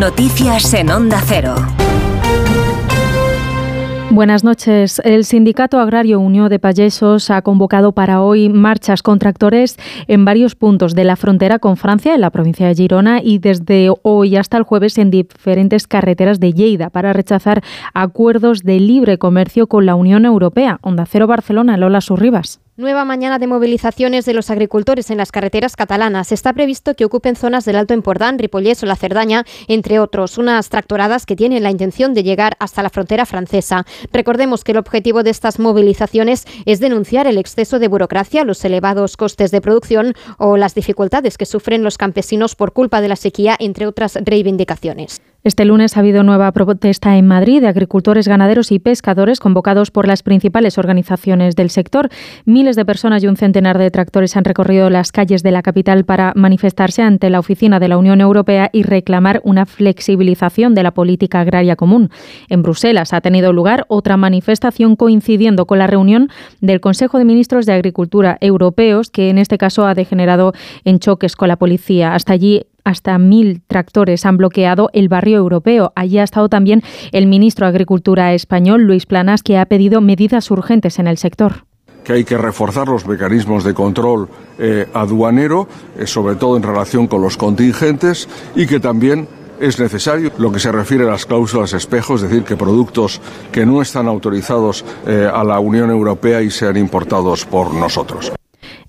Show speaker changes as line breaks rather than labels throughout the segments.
Noticias en Onda Cero.
Buenas noches. El Sindicato Agrario Unión de Payesos ha convocado para hoy marchas con tractores en varios puntos de la frontera con Francia, en la provincia de Girona, y desde hoy hasta el jueves en diferentes carreteras de Lleida para rechazar acuerdos de libre comercio con la Unión Europea. Onda Cero Barcelona, Lola Surribas.
Nueva mañana de movilizaciones de los agricultores en las carreteras catalanas. Está previsto que ocupen zonas del Alto Empordán, Ripollés o La Cerdaña, entre otros, unas tractoradas que tienen la intención de llegar hasta la frontera francesa. Recordemos que el objetivo de estas movilizaciones es denunciar el exceso de burocracia, los elevados costes de producción o las dificultades que sufren los campesinos por culpa de la sequía, entre otras reivindicaciones.
Este lunes ha habido nueva protesta en Madrid de agricultores, ganaderos y pescadores convocados por las principales organizaciones del sector. Miles de personas y un centenar de tractores han recorrido las calles de la capital para manifestarse ante la oficina de la Unión Europea y reclamar una flexibilización de la política agraria común. En Bruselas ha tenido lugar otra manifestación coincidiendo con la reunión del Consejo de Ministros de Agricultura europeos, que en este caso ha degenerado en choques con la policía. Hasta allí hasta mil tractores han bloqueado el barrio europeo. Allí ha estado también el ministro de Agricultura español, Luis Planas, que ha pedido medidas urgentes en el sector
que hay que reforzar los mecanismos de control eh, aduanero, eh, sobre todo en relación con los contingentes, y que también es necesario lo que se refiere a las cláusulas espejo, es decir, que productos que no están autorizados eh, a la Unión Europea y sean importados por nosotros.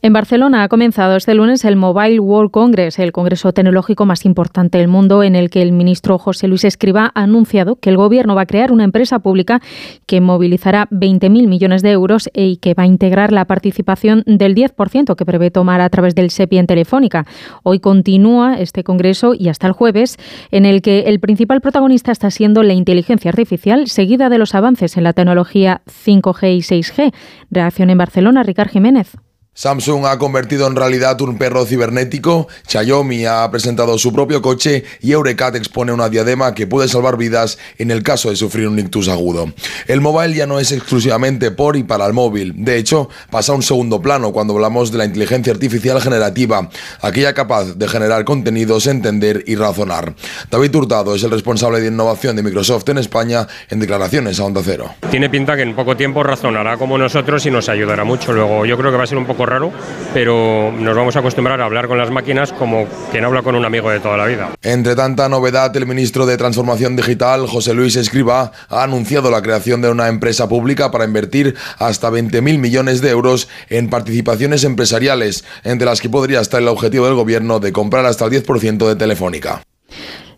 En Barcelona ha comenzado este lunes el Mobile World Congress, el congreso tecnológico más importante del mundo, en el que el ministro José Luis Escriba ha anunciado que el gobierno va a crear una empresa pública que movilizará 20.000 millones de euros y que va a integrar la participación del 10% que prevé tomar a través del SEPI en Telefónica. Hoy continúa este congreso y hasta el jueves, en el que el principal protagonista está siendo la inteligencia artificial, seguida de los avances en la tecnología 5G y 6G. Reacción en Barcelona, Ricard Jiménez.
Samsung ha convertido en realidad un perro cibernético, Xiaomi ha presentado su propio coche y Eurecat expone una diadema que puede salvar vidas en el caso de sufrir un ictus agudo. El mobile ya no es exclusivamente por y para el móvil, de hecho pasa a un segundo plano cuando hablamos de la inteligencia artificial generativa, aquella capaz de generar contenidos, entender y razonar. David Hurtado es el responsable de innovación de Microsoft en España en declaraciones a Onda Cero.
Tiene pinta que en poco tiempo razonará como nosotros y nos ayudará mucho. Luego yo creo que va a ser un poco raro, pero nos vamos a acostumbrar a hablar con las máquinas como quien habla con un amigo de toda la vida.
Entre tanta novedad, el ministro de Transformación Digital, José Luis Escriba, ha anunciado la creación de una empresa pública para invertir hasta 20.000 millones de euros en participaciones empresariales, entre las que podría estar el objetivo del gobierno de comprar hasta el 10% de Telefónica.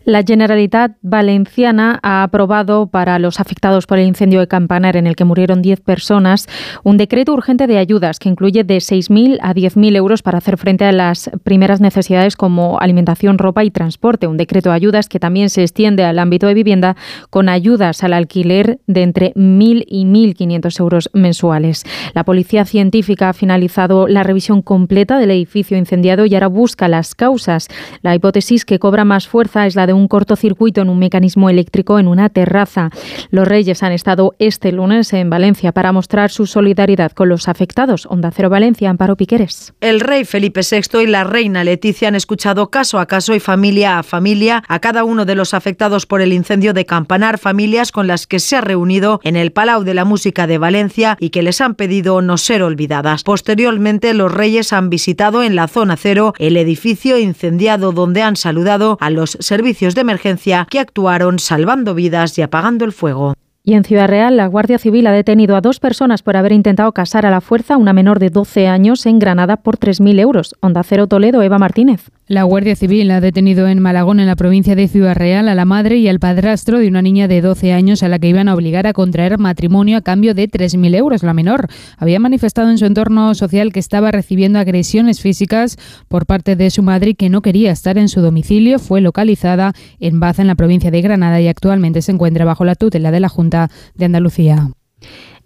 La Generalitat Valenciana ha aprobado para los afectados por el incendio de Campanar, en el que murieron 10 personas, un decreto urgente de ayudas que incluye de 6.000 a 10.000 euros para hacer frente a las primeras necesidades como alimentación, ropa y transporte. Un decreto de ayudas que también se extiende al ámbito de vivienda con ayudas al alquiler de entre 1.000 y 1.500 euros mensuales. La Policía Científica ha finalizado la revisión completa del edificio incendiado y ahora busca las causas. La hipótesis que cobra más fuerza es la de un cortocircuito en un mecanismo eléctrico en una terraza. Los Reyes han estado este lunes en Valencia para mostrar su solidaridad con los afectados. Onda Cero Valencia, Amparo Piqueres.
El rey Felipe VI y la reina Leticia han escuchado caso a caso y familia a familia a cada uno de los afectados por el incendio de Campanar, familias con las que se ha reunido en el Palau de la Música de Valencia y que les han pedido no ser olvidadas. Posteriormente, los reyes han visitado en la zona cero el edificio incendiado donde han saludado a los de emergencia que actuaron salvando vidas y apagando el fuego.
Y en Ciudad Real, la Guardia Civil ha detenido a dos personas por haber intentado casar a la fuerza a una menor de 12 años en Granada por 3.000 euros. Onda Cero Toledo, Eva Martínez.
La Guardia Civil ha detenido en Malagón, en la provincia de Ciudad Real, a la madre y al padrastro de una niña de 12 años a la que iban a obligar a contraer matrimonio a cambio de 3.000 euros. La menor había manifestado en su entorno social que estaba recibiendo agresiones físicas por parte de su madre y que no quería estar en su domicilio. Fue localizada en Baza, en la provincia de Granada, y actualmente se encuentra bajo la tutela de la Junta de Andalucía.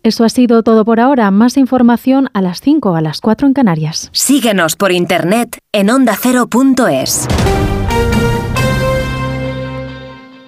Eso ha sido todo por ahora. Más información a las 5, a las 4 en Canarias.
Síguenos por internet en ondacero.es.